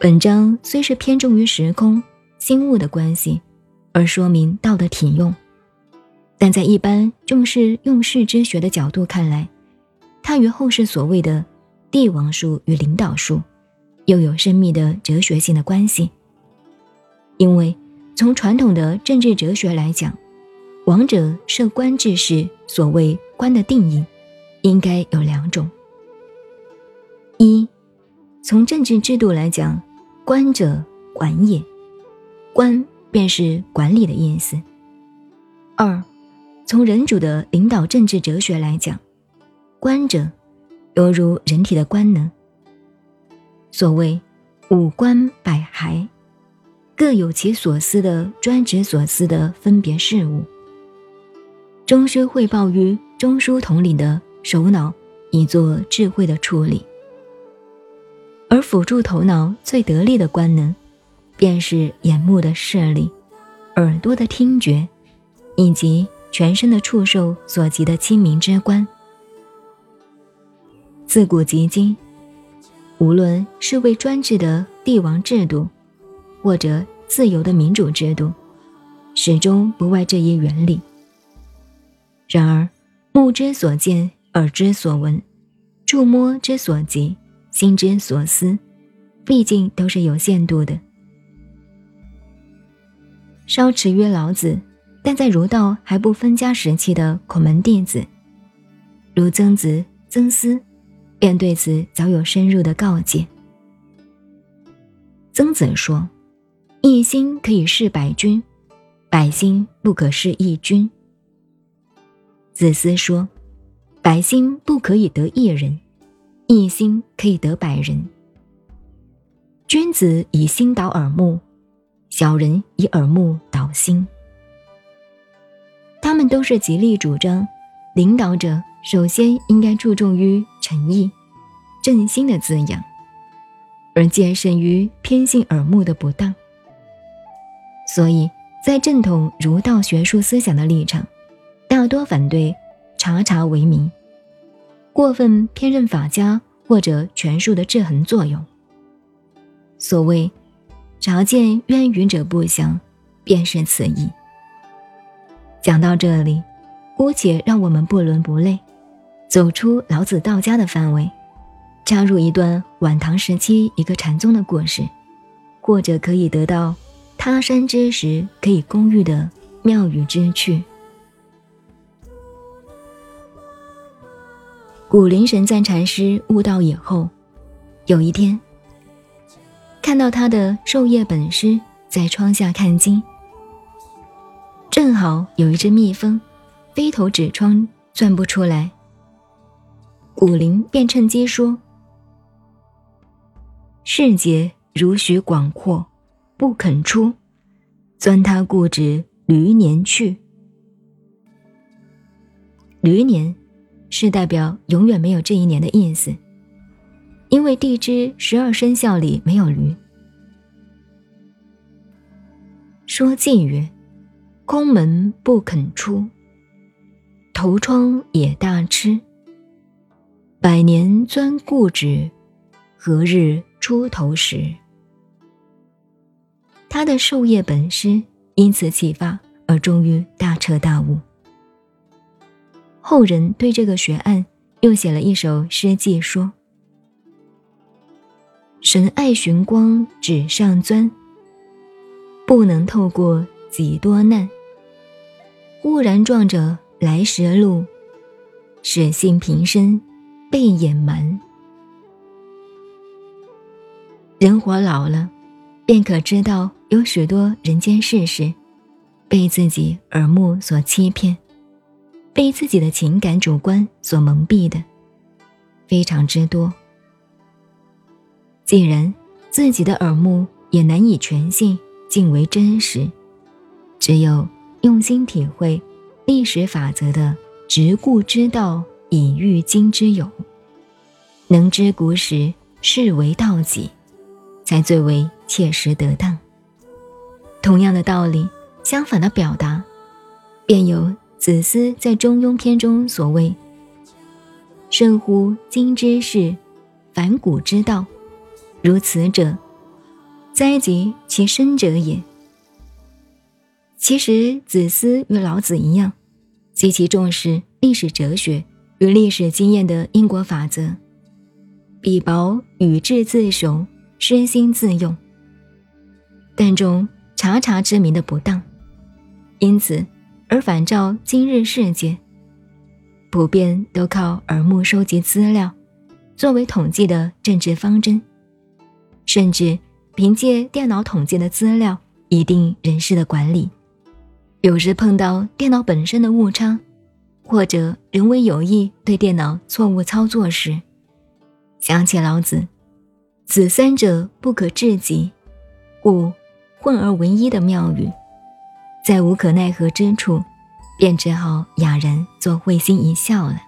本章虽是偏重于时空、心物的关系，而说明道的体用，但在一般重视用事之学的角度看来，它与后世所谓的帝王术与领导术，又有深密的哲学性的关系。因为从传统的政治哲学来讲，王者设官制时，所谓官的定义，应该有两种。一，从政治制度来讲，官者管也，官便是管理的意思。二，从人主的领导政治哲学来讲，官者犹如人体的官能。所谓五官百骸，各有其所思的专职所思的分别事物，终须汇报于中枢统领的首脑，以作智慧的处理。而辅助头脑最得力的官能，便是眼目的视力、耳朵的听觉，以及全身的触受所及的清明之官。自古及今，无论是为专制的帝王制度，或者自由的民主制度，始终不外这一原理。然而，目之所见，耳之所闻，触摸之所及。心之所思，毕竟都是有限度的。稍迟于老子，但在儒道还不分家时期的孔门弟子，如曾子、曾思，便对此早有深入的告诫。曾子说：“一心可以事百君，百心不可事一君。”子思说：“百心不可以得一人。”一心可以得百人。君子以心导耳目，小人以耳目导心。他们都是极力主张，领导者首先应该注重于诚意、正心的滋养，而戒慎于偏信耳目的不当。所以在正统儒道学术思想的立场，大多反对察察为民。过分偏任法家或者权术的制衡作用。所谓“察见渊云者不祥”，便是此意。讲到这里，姑且让我们不伦不类，走出老子道家的范围，插入一段晚唐时期一个禅宗的故事，或者可以得到他山之石可以攻玉的妙语之趣。古灵神赞禅师悟道以后，有一天看到他的授业本师在窗下看经，正好有一只蜜蜂飞头纸窗钻不出来。古灵便趁机说：“世界如许广阔，不肯出，钻他固执驴年去。驴年。”是代表永远没有这一年的意思，因为地支十二生肖里没有驴。说晋曰：“空门不肯出，头窗也大吃。百年钻固执，何日出头时？”他的授业本师因此启发，而终于大彻大悟。后人对这个学案又写了一首诗记，说：“神爱寻光纸上钻，不能透过几多难。忽然撞着来时路，使性平生被掩瞒。人活老了，便可知道有许多人间世事，被自己耳目所欺骗。”被自己的情感主观所蒙蔽的非常之多。既然自己的耳目也难以全信，尽为真实，只有用心体会历史法则的执故之道，以御今之有，能知古史是为道己，才最为切实得当。同样的道理，相反的表达，便有。子思在《中庸》篇中所谓：“甚乎今之事，反古之道，如此者，灾及其身者也。其实，子思与老子一样，极其重视历史哲学与历史经验的因果法则。彼薄与智自雄，身心自用，但中察察之名的不当，因此而反照今日世界，普遍都靠耳目收集资料，作为统计的政治方针，甚至凭借电脑统计的资料拟定人事的管理。有时碰到电脑本身的误差，或者人为有意对电脑错误操作时，想起老子“此三者不可致极，故混而为一”的妙语，在无可奈何之处，便只好哑然做会心一笑了。